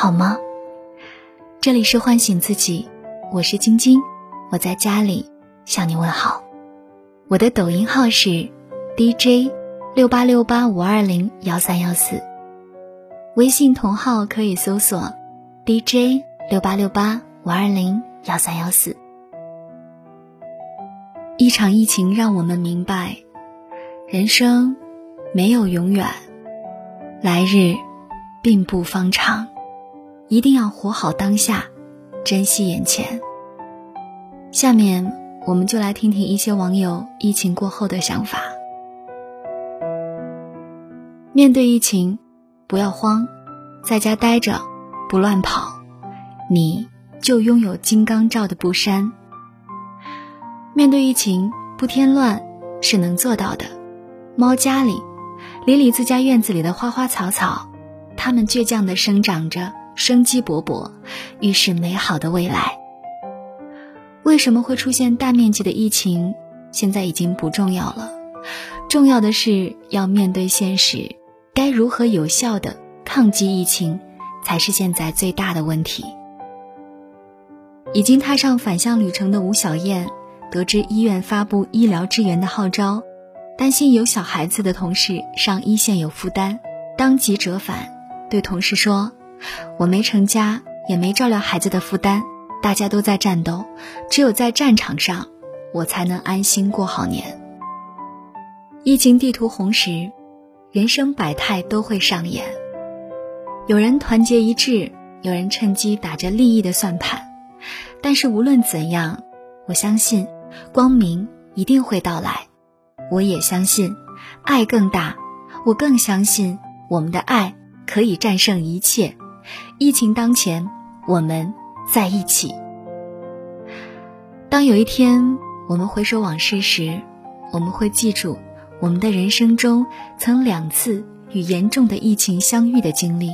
好吗？这里是唤醒自己，我是晶晶，我在家里向你问好。我的抖音号是 DJ 六八六八五二零幺三幺四，微信同号可以搜索 DJ 六八六八五二零幺三幺四。一场疫情让我们明白，人生没有永远，来日并不方长，一定要活好当下，珍惜眼前。下面我们就来听听一些网友疫情过后的想法。面对疫情，不要慌，在家待着，不乱跑，你就拥有金刚罩的布衫。面对疫情，不添乱是能做到的。猫家里，理理自家院子里的花花草草，它们倔强地生长着，生机勃勃，预示美好的未来。为什么会出现大面积的疫情？现在已经不重要了，重要的是要面对现实，该如何有效的抗击疫情，才是现在最大的问题。已经踏上返乡旅程的吴小燕。得知医院发布医疗支援的号召，担心有小孩子的同事上一线有负担，当即折返，对同事说：“我没成家，也没照料孩子的负担，大家都在战斗，只有在战场上，我才能安心过好年。”疫情地图红时，人生百态都会上演，有人团结一致，有人趁机打着利益的算盘，但是无论怎样，我相信。光明一定会到来，我也相信，爱更大，我更相信我们的爱可以战胜一切。疫情当前，我们在一起。当有一天我们回首往事时，我们会记住我们的人生中曾两次与严重的疫情相遇的经历。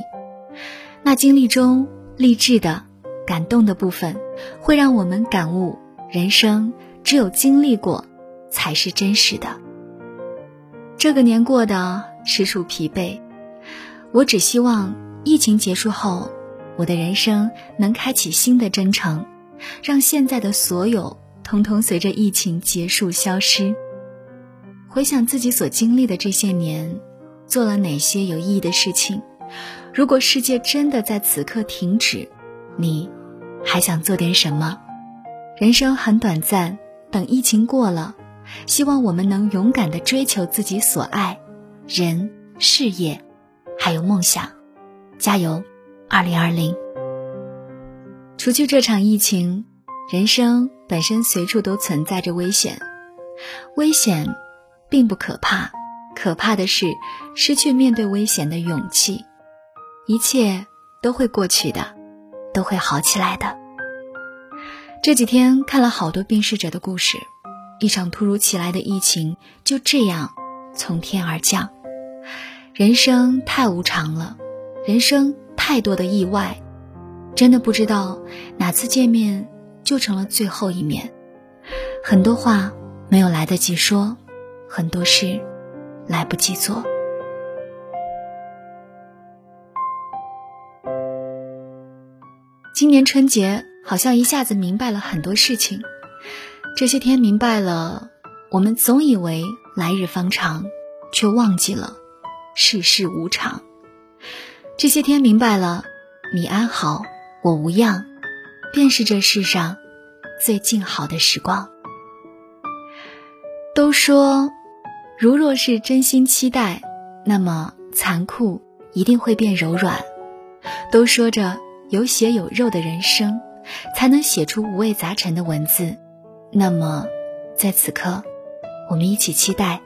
那经历中励志的、感动的部分，会让我们感悟人生。只有经历过，才是真实的。这个年过得实属疲惫，我只希望疫情结束后，我的人生能开启新的征程，让现在的所有通通随着疫情结束消失。回想自己所经历的这些年，做了哪些有意义的事情？如果世界真的在此刻停止，你还想做点什么？人生很短暂。等疫情过了，希望我们能勇敢的追求自己所爱，人、事业，还有梦想，加油！二零二零，除去这场疫情，人生本身随处都存在着危险，危险并不可怕，可怕的是失去面对危险的勇气。一切都会过去的，都会好起来的。这几天看了好多病逝者的故事，一场突如其来的疫情就这样从天而降。人生太无常了，人生太多的意外，真的不知道哪次见面就成了最后一面。很多话没有来得及说，很多事来不及做。今年春节。好像一下子明白了很多事情，这些天明白了，我们总以为来日方长，却忘记了世事无常。这些天明白了，你安好，我无恙，便是这世上最静好的时光。都说，如若是真心期待，那么残酷一定会变柔软。都说着有血有肉的人生。才能写出五味杂陈的文字。那么，在此刻，我们一起期待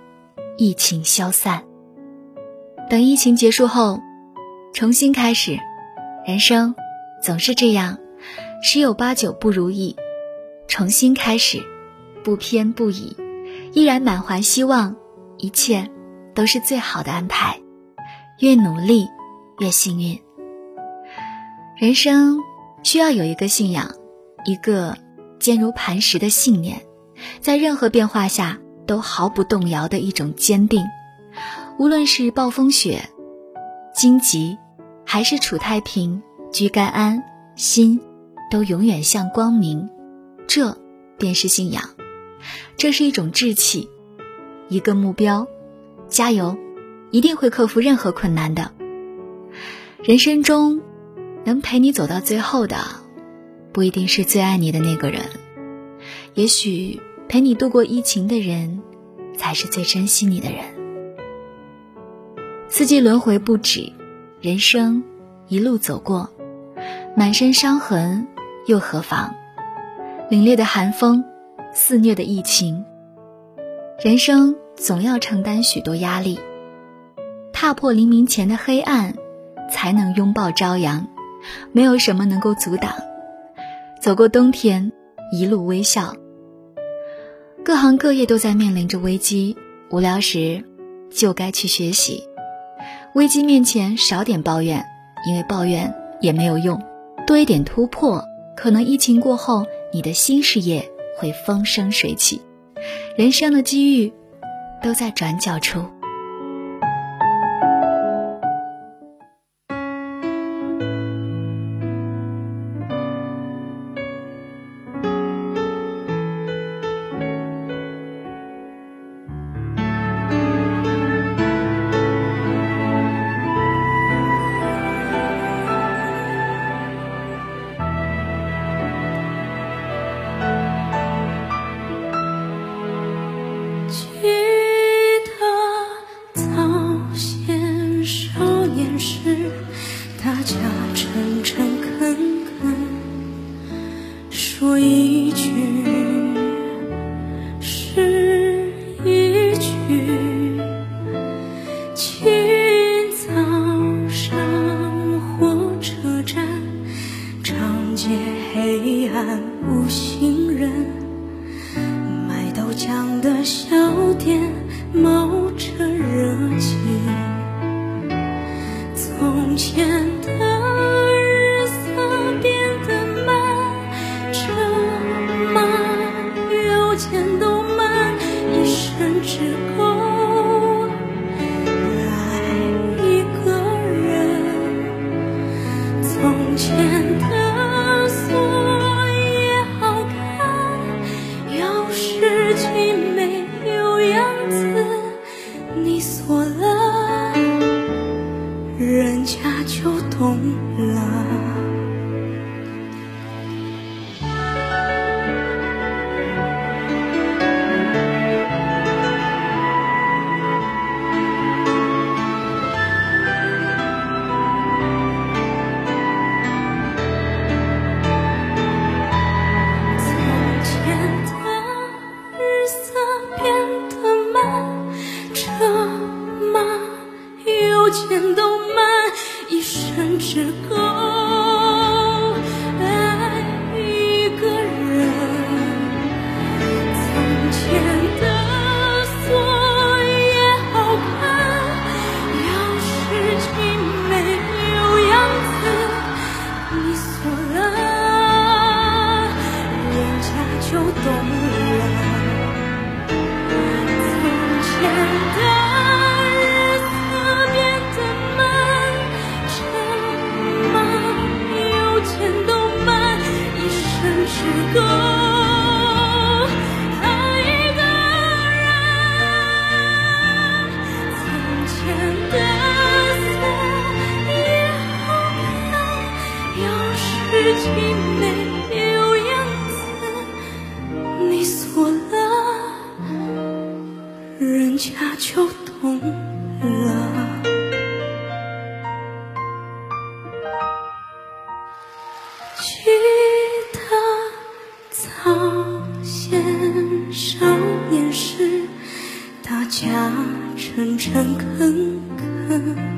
疫情消散。等疫情结束后，重新开始。人生总是这样，十有八九不如意。重新开始，不偏不倚，依然满怀希望。一切都是最好的安排。越努力，越幸运。人生。需要有一个信仰，一个坚如磐石的信念，在任何变化下都毫不动摇的一种坚定。无论是暴风雪、荆棘，还是处太平、居甘安，心都永远向光明，这便是信仰。这是一种志气，一个目标。加油，一定会克服任何困难的。人生中，能陪你走到最后的，不一定是最爱你的那个人，也许陪你度过疫情的人，才是最珍惜你的人。四季轮回不止，人生一路走过，满身伤痕又何妨？凛冽的寒风，肆虐的疫情，人生总要承担许多压力。踏破黎明前的黑暗，才能拥抱朝阳。没有什么能够阻挡。走过冬天，一路微笑。各行各业都在面临着危机，无聊时就该去学习。危机面前少点抱怨，因为抱怨也没有用。多一点突破，可能疫情过后，你的新事业会风生水起。人生的机遇，都在转角处。一句是一句，清早上火车站，长街黑暗，无行人，卖豆浆的小店。痛了心没有样子，你锁了，人家就懂了。记得早先少年时，大家诚诚恳恳。